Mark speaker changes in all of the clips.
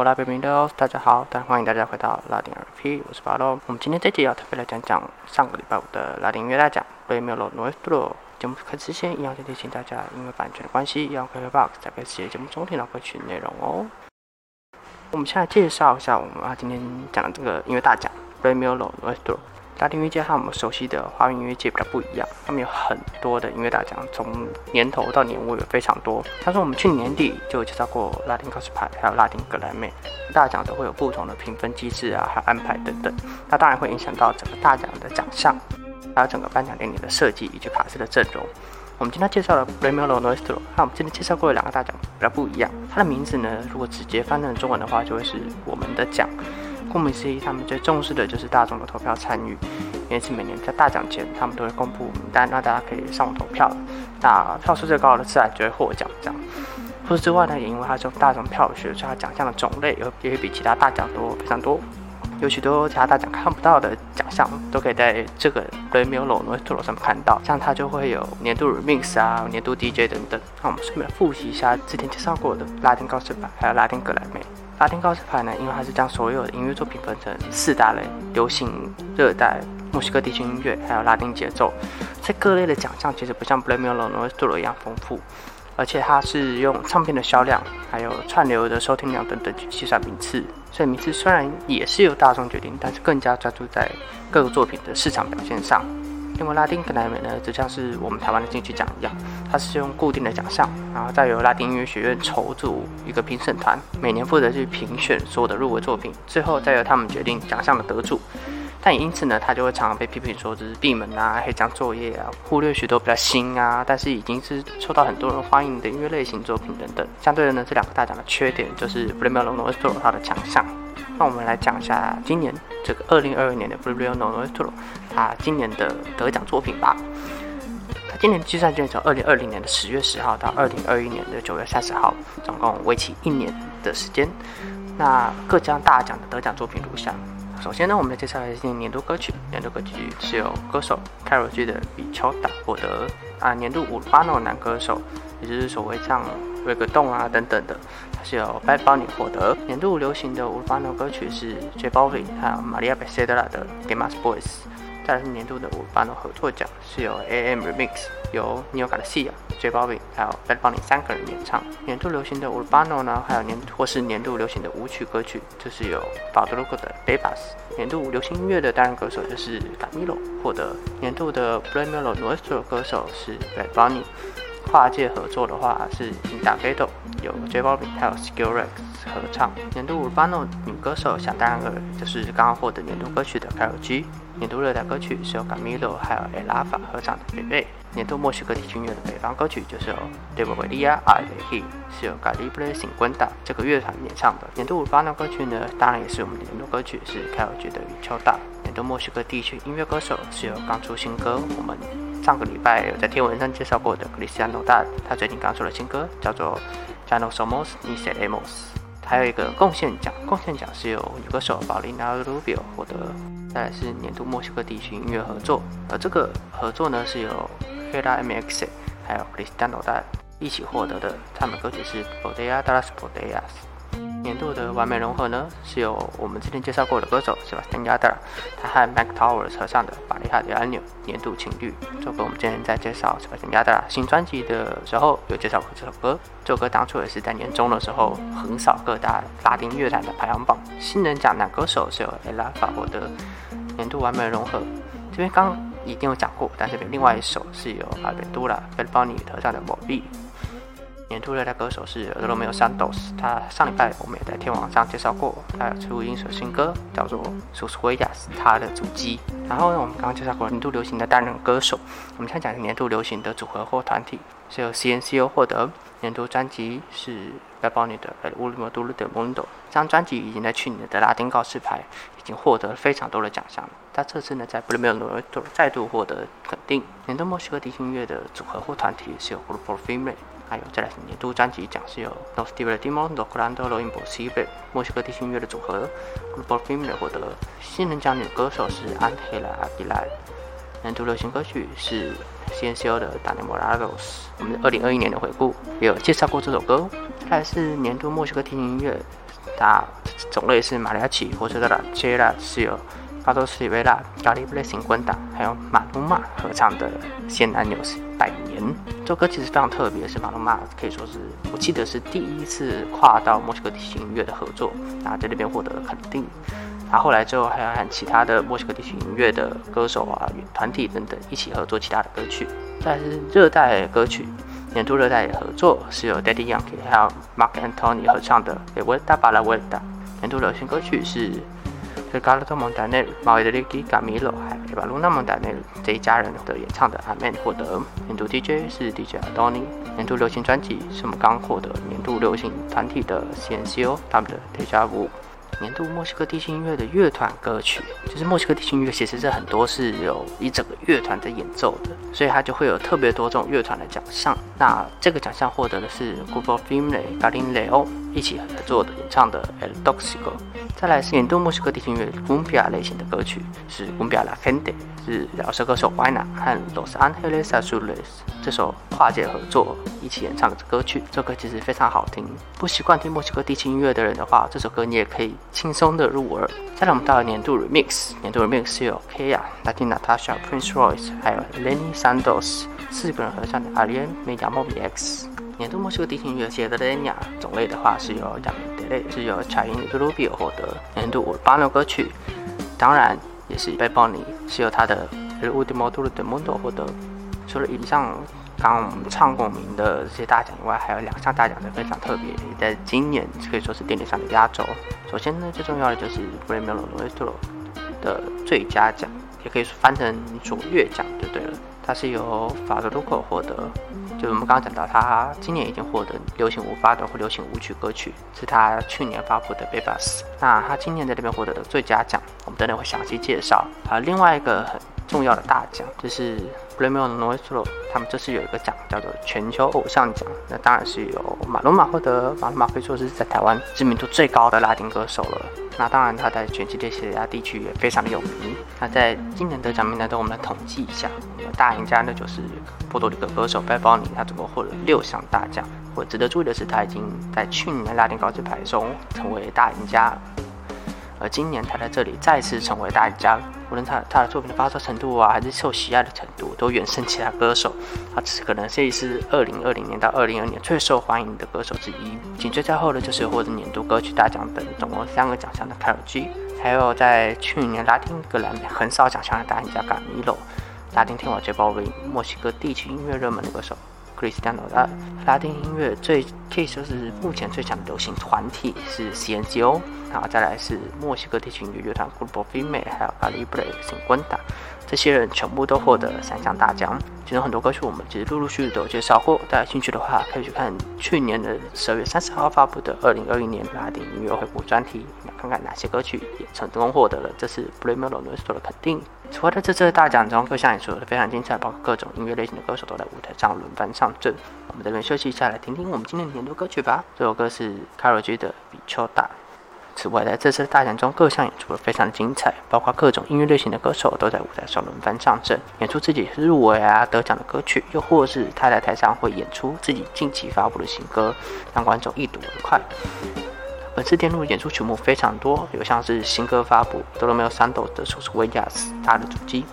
Speaker 1: Hola, bienvenidos！大家好，欢迎大家回到拉丁 RP，我是巴洛。我们今天这集要特别来讲讲上个礼拜五的拉丁音乐大奖 Premio Nuestro。节目开始之前，一样先提醒大家，因为版权的关系，要开 Box 在开始节目中听到歌曲内容哦。我们现在介绍一下我们啊今天讲的这个音乐大奖 Premio Nuestro。拉丁音乐界和我们熟悉的华语音乐界比较不一样，他们有很多的音乐大奖，从年头到年尾有非常多。像是我们去年底就有介绍过拉丁告示牌，还有拉丁格莱美大奖都会有不同的评分机制啊，还有安排等等。那当然会影响到整个大奖的奖项，还有整个颁奖典礼的设计以及卡司的阵容。我们今天介绍的 Premio Nuestro 和我们今天介绍过的两个大奖比较不一样。它的名字呢，如果直接翻成中文的话，就会是我们的奖。顾名思义，他们最重视的就是大众的投票参与，因此每年在大奖前，他们都会公布名单，让大家可以上网投票。那票数最高的自然就会获奖。这样，除此之外呢，也因为它是大众票选，所以它奖项的种类也也比其他大奖多非常多。有许多其他大奖看不到的奖项，都可以在这个 Premio Nuestro 上面看到。像它就会有年度 Remix 啊、年度 DJ 等等。那我们顺便复习一下之前介绍过的拉丁告示牌，还有拉丁格莱美。拉丁告示牌呢，因为它是将所有的音乐作品分成四大类：流行、热带、墨西哥地区音乐，还有拉丁节奏。在各类的奖项其实不像 Premio Nuestro 一样丰富，而且它是用唱片的销量，还有串流的收听量等等去计算名次。所以名次虽然也是由大众决定，但是更加专注在各个作品的市场表现上。因为拉丁格莱美呢，就像是我们台湾的金曲奖一样，它是用固定的奖项，然后再由拉丁音乐学院筹组一个评审团，每年负责去评选所有的入围作品，最后再由他们决定奖项的得主。但也因此呢，他就会常常被批评说这是闭门啊、黑箱作业啊，忽略许多比较新啊，但是已经是受到很多人欢迎的音乐类型作品等等。相对的呢，这两个大奖的缺点就是 Premio Nuestro 它的强项。那我们来讲一下今年这个二零二二年的 Premio Nuestro，它今年的得奖作品吧。它今年计算卷从二零二零年的十月十号到二零二一年的九月三十号，总共为期一年的时间。那各奖大奖的得奖作品如下。首先呢，我们来介绍一下年度歌曲。年度歌曲是由歌手 Carol G 的《比丘达》获得啊，年度五巴诺男歌手，也就是所谓唱瑞格动啊等等的。是由 Bad Bunny 获得年度流行的无版诺歌曲是 J Balvin 还有 Maria Becerra 的 Game Us Boys。再来是年度的无版诺合作奖是由 AM Remix 由 Neo Garcia、J Balvin 还有 Bad Bunny 三个人演唱。年度流行的无版诺呢，还有年或是年度流行的舞曲歌曲，就是有 b a d r o g o 的 Bebas。年度流行音乐的单人歌手就是 Camilo 获得。年度的 Premio Nuestro 歌手是 Bad Bunny。跨界合作的话是 i n d a g a t o 有 J Balvin 还有 Skill Rex 合唱。年度 Urbano 女歌手想当然尔就是刚刚获得年度歌曲的 Carol G。年度热带歌曲是由 Camilo 还有 e l a f a 合唱的《北贝》。年度墨西哥地区音乐的北方歌曲就是由 d e v o l i a a He 是由 Galibre Cincuenta 这个乐团演唱的。年度 Urbano 歌曲呢，当然也是我们的年度歌曲是 Carol G 的《雨秋大》。年度墨西哥地区音乐歌手是由刚出新歌我们。上个礼拜有在天文上介绍过的克里斯蒂安诺大，他最近刚出了新歌，叫做《Jano Somos Ni Seremos》。还有一个贡献奖，贡献奖是由女歌手保利娜·卢比奥获得。再来是年度墨西哥地区音乐合作，而这个合作呢是由 Hera MX 还有 PRESTANDO 一起获得的。他们的歌曲是《Bodea de las Bodeas》。年度的完美融合呢，是由我们之前介绍过的歌手是吧？登亚德，他和 Mac Towers 合唱的《巴黎哈迪安纽》年度情侣。这个我们之前在介绍是吧？登亚德新专辑的时候有介绍过这首歌。这首歌当初也是在年终的时候横扫各大拉丁乐坛的排行榜。新人奖男歌手是由 Ella 获得年度完美融合。这边刚已经有讲过，但这边另外一首是由阿贝杜拉贝邦尼合唱的《魔力》。年度热带歌手是 Romeo Santos，他上礼拜我们也在天网上介绍过，他有出一首新歌叫做《Sus Huellas》，他的主机。然后呢，我们刚刚介绍过年度流行的单人歌手，我们现在讲年度流行的组合或团体是由 CNCO 获得。年度专辑是 Bad Bunny 的《El Último Duro del Mundo》，这张专辑已经在去年的拉丁告示牌已经获得了非常多的奖项了。他这次呢在 b r a m e 再度获得肯定。年度墨西哥地区音乐的组合或团体是由 Grupo Firme。还有再来是年度专辑奖是由 Nos Divertimos Logrando lo Imposible 墨西哥地区音乐的组合 Grupo Firme 获得。新人奖女歌手是 Angela Aguilar。年度流行歌曲是 CNCO 的《d a n i m o r a g o s 我们二零二一年的回顾也有介绍过这首歌。再来是年度墨西哥听音乐它种类是马里亚奇、火车的拉切拉，是由高多斯里维拉、咖喱布雷行滚打，还有马努马合唱的《仙男纽斯百年》。这首歌其实非常特别，是马努马可以说是我记得是第一次跨到墨西哥地区音乐的合作，那在那边获得了肯定。然后后来之后还有和其他的墨西哥地区音乐的歌手啊、团体等等一起合作其他的歌曲。再是热带歌曲，年度热带合作是由 Daddy Yankee 还有 Mark Anthony 合唱的《Vuelta para la Vuelta》。年度流行歌曲是 Ricardo Montaner、m a r i l i Camilo 还有 Eva Luna Montaner 这一家人的演唱的《Amen》获得。年度 DJ 是 DJ Adoni。年度流行专辑是我们刚获得年度流行团体的 CNCO 他们的《Deja Vu》。年度墨西哥地区音乐的乐团歌曲，就是墨西哥地区音乐，其实是很多是有一整个乐团在演奏的，所以它就会有特别多这种乐团的奖项。那这个奖项获得的是 Grupo Filme Galileo 一起合作的演唱的 El Doxico。再来是年度墨西哥地区音乐 Cumbia 类型的歌曲，是 Cumbia La Gente，是饶舌歌手 Wyna 和 Los Angeles Azules 这首跨界合作一起演唱的歌曲。这歌其实非常好听，不习惯听墨西哥地区音乐的人的话，这首歌你也可以轻松的入耳。再来我们到了年度 Remix，年度 Remix 是有 Kaya、Latin Natasha、Prince Royce 还有 Lenny Santos 四个人合唱的 Alien Mediamobi X。年度墨西哥地区音乐界的 Lenya 种类的话是由 y a m i d e 是由 Chayenne Rubio 获得年度 Urbano 歌曲，当然也是 b a Bunny 是由他的 El Último Tour del Mundo 获得。除了以上刚我们唱过名的这些大奖以外，还有两项大奖是非常特别，在今年可以说是典礼上的压轴。首先呢，最重要的就是 Premio Nuestro 的最佳奖，也可以翻成卓越奖就对了。它是由法德鲁克获得。就是我们刚刚讲到，他今年已经获得流行舞发的或流行舞曲歌曲，是他去年发布的《b a b a s 那他今年在这边获得的最佳奖，我们等等会详细介绍。啊，另外一个很重要的大奖就是 Premio Nuestro，他们这次有一个奖叫做全球偶像奖。那当然是由马龙马获得，马龙马可以说是在台湾知名度最高的拉丁歌手了。那当然他在全世界其他地区也非常的有名。那在今年得奖名单中，我们来统计一下，大赢家呢就是。波多黎各歌手 Bad Bunny，他总共获得六项大奖。我值得注意的是，他已经在去年拉丁高级牌中成为大赢家，而今年他在这里再次成为大赢家。无论他他的作品的发烧程度啊，还是受喜爱的程度，都远胜其他歌手。他只可能这是二零二零年到二零二年最受欢迎的歌手之一。紧追在后的就是获得年度歌曲大奖等总共三个奖项的 Karol G，还有在去年拉丁格莱美很少奖项的大赢家 Gamilo，。拉丁天王杰包为墨西哥地区音乐热门的歌手，Cristiano。拉丁音乐最可以说是目前最强的流行团体是 CNCO，然后再来是墨西哥地区音乐乐团 Grupo Firme，还有 Calibre Cincuenta。这些人全部都获得了三项大奖。其中很多歌曲我们其实陆陆续续都有介绍过，大家兴趣的话可以去看去年的十二月三十号发布的二零二一年拉丁音乐回顾专题，看看哪些歌曲也成功获得了这次 Premio Nuestro 的肯定。除了在这次的大奖中，各项演出都非常精彩，包括各种音乐类型的歌手都在舞台上轮番上阵。我们这边休息一下，来听听我们今天的年度歌曲吧。这首歌是 Karol G 的《比丘大》。此外，在这次大奖中，各项演出都非常精彩，包括各种音乐类型的歌手都在舞台上轮番上阵，演出自己入围啊、得奖的歌曲，又或是他在台上会演出自己近期发布的新歌，让观众一睹为快。本次电路演出曲目非常多，有像是新歌发布，德罗梅尔三斗的首次维亚斯他的主机，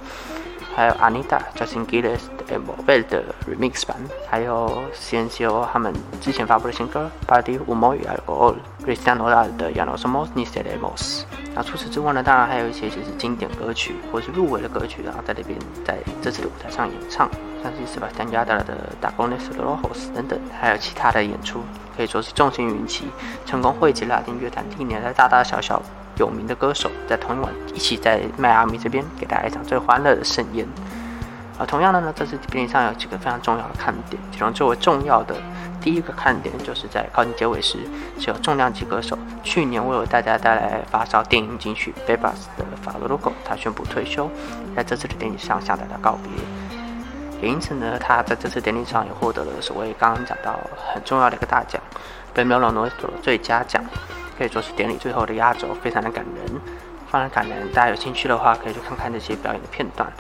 Speaker 1: 还有 Anita Justin Gilles 的 e m o v e 的 Remix 版，还有 CNCO 他们之前发布的新歌 Party Umoy 还有 Cristiano r 的 y a n o Somos Ni Seremos。那除此之外呢，当然还有一些就是经典歌曲或是入围的歌曲，然后在那边在这次的舞台上演唱。像是斯巴丹加达的《打工的斯罗霍斯》等等，还有其他的演出，可以说是众星云集，成功汇集拉丁乐坛历年来大大小小有名的歌手，在同一晚一起在迈阿密这边给大家一场最欢乐的盛宴。而同样的呢，这次典礼上有几个非常重要的看点，其中最为重要的第一个看点，就是在靠近结尾时，是有重量级歌手去年为大家带来发烧电影金曲《b a b a s 的法罗罗狗，他宣布退休，在这次的典礼上向大家告别。也因此呢，他在这次典礼上也获得了所谓刚刚讲到很重要的一个大奖——被 m e l o n 最佳奖，可以说是典礼最后的压轴，非常的感人，非常感人。大家有兴趣的话，可以去看看那些表演的片段。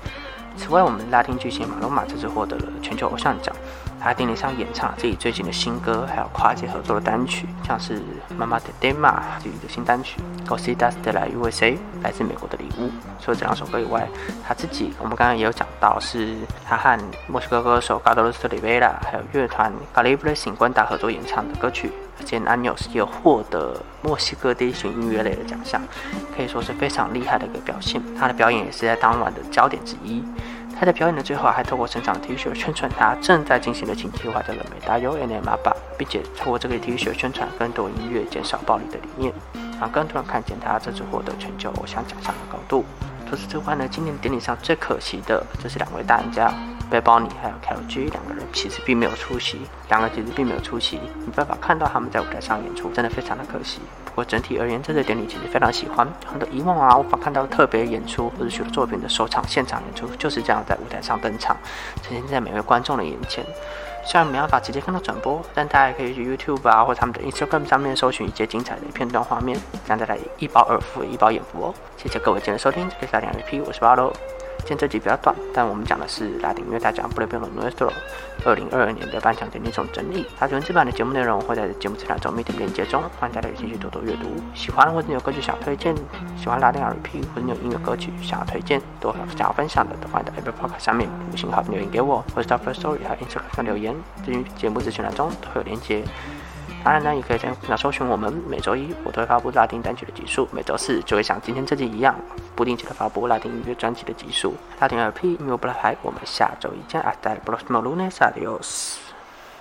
Speaker 1: 此外，我们拉丁巨星马龙马这次获得了全球偶像奖，他典礼上演唱自己最近的新歌，还有跨界合作的单曲，像是《妈妈的 Dema》自己的新单曲，《Cositas de la USA》来自美国的礼物。除了这两首歌以外，他自己我们刚刚也有讲到，是他和墨西哥歌手 Carlos Rivera 还有乐团 Calibre 星光大合作演唱的歌曲。而且 Anos 也获得墨西哥第一群音乐类的奖项，可以说是非常厉害的一个表现。他的表演也是在当晚的焦点之一。他在表演的最后，还透过身上的 T 恤宣传他正在进行的情计划，叫做“美大优 N M 八”，并且透过这个 T 恤宣传更多音乐、减少暴力的理念，让更多人看见他这次获得全球偶像奖项的高度。除此之外呢，今年典礼上最可惜的就是两位大赢家。背包里还有 k l G 两个人其实并没有出席，两个其实并没有出席，没办法看到他们在舞台上演出，真的非常的可惜。不过整体而言，这次典礼其实非常喜欢。很多以往啊无法看到特别演出或者许多作品的首场现场演出，就是这样在舞台上登场，呈现在每位观众的眼前。虽然没办法直接看到转播，但大家也可以去 YouTube 啊或他们的 Instagram 上面搜寻一些精彩的片段画面，让大家一饱耳福，一饱眼福哦。谢谢各位今天收听，这里是拉丁 RP，我是巴罗。今天这集比较短，但我们讲的是拉丁乐大奖布雷贝罗 Nuestro 二零二二年的颁奖典礼总整理。它文字版的节目内容会在节目资料中密的链接中，欢迎大家有兴趣多多阅读。喜欢或者有歌曲想推荐，喜欢拉丁 RP 或者有音乐歌曲想要推荐，多想要分享的，都欢迎在 Apple Podcast 上面五星好评留言给我，或者到 First Story 和 Instagram 留言，至于节目资讯栏中都会有链接。当然呢，也可以在那搜寻我们每周一我都会发布拉丁单曲的集数，每周四就会像今天这集一样，不定期的发布拉丁音乐专辑的集数。拉丁 LP 音乐不拉牌，我们下周一见，Hasta el próximo lunes，Adiós。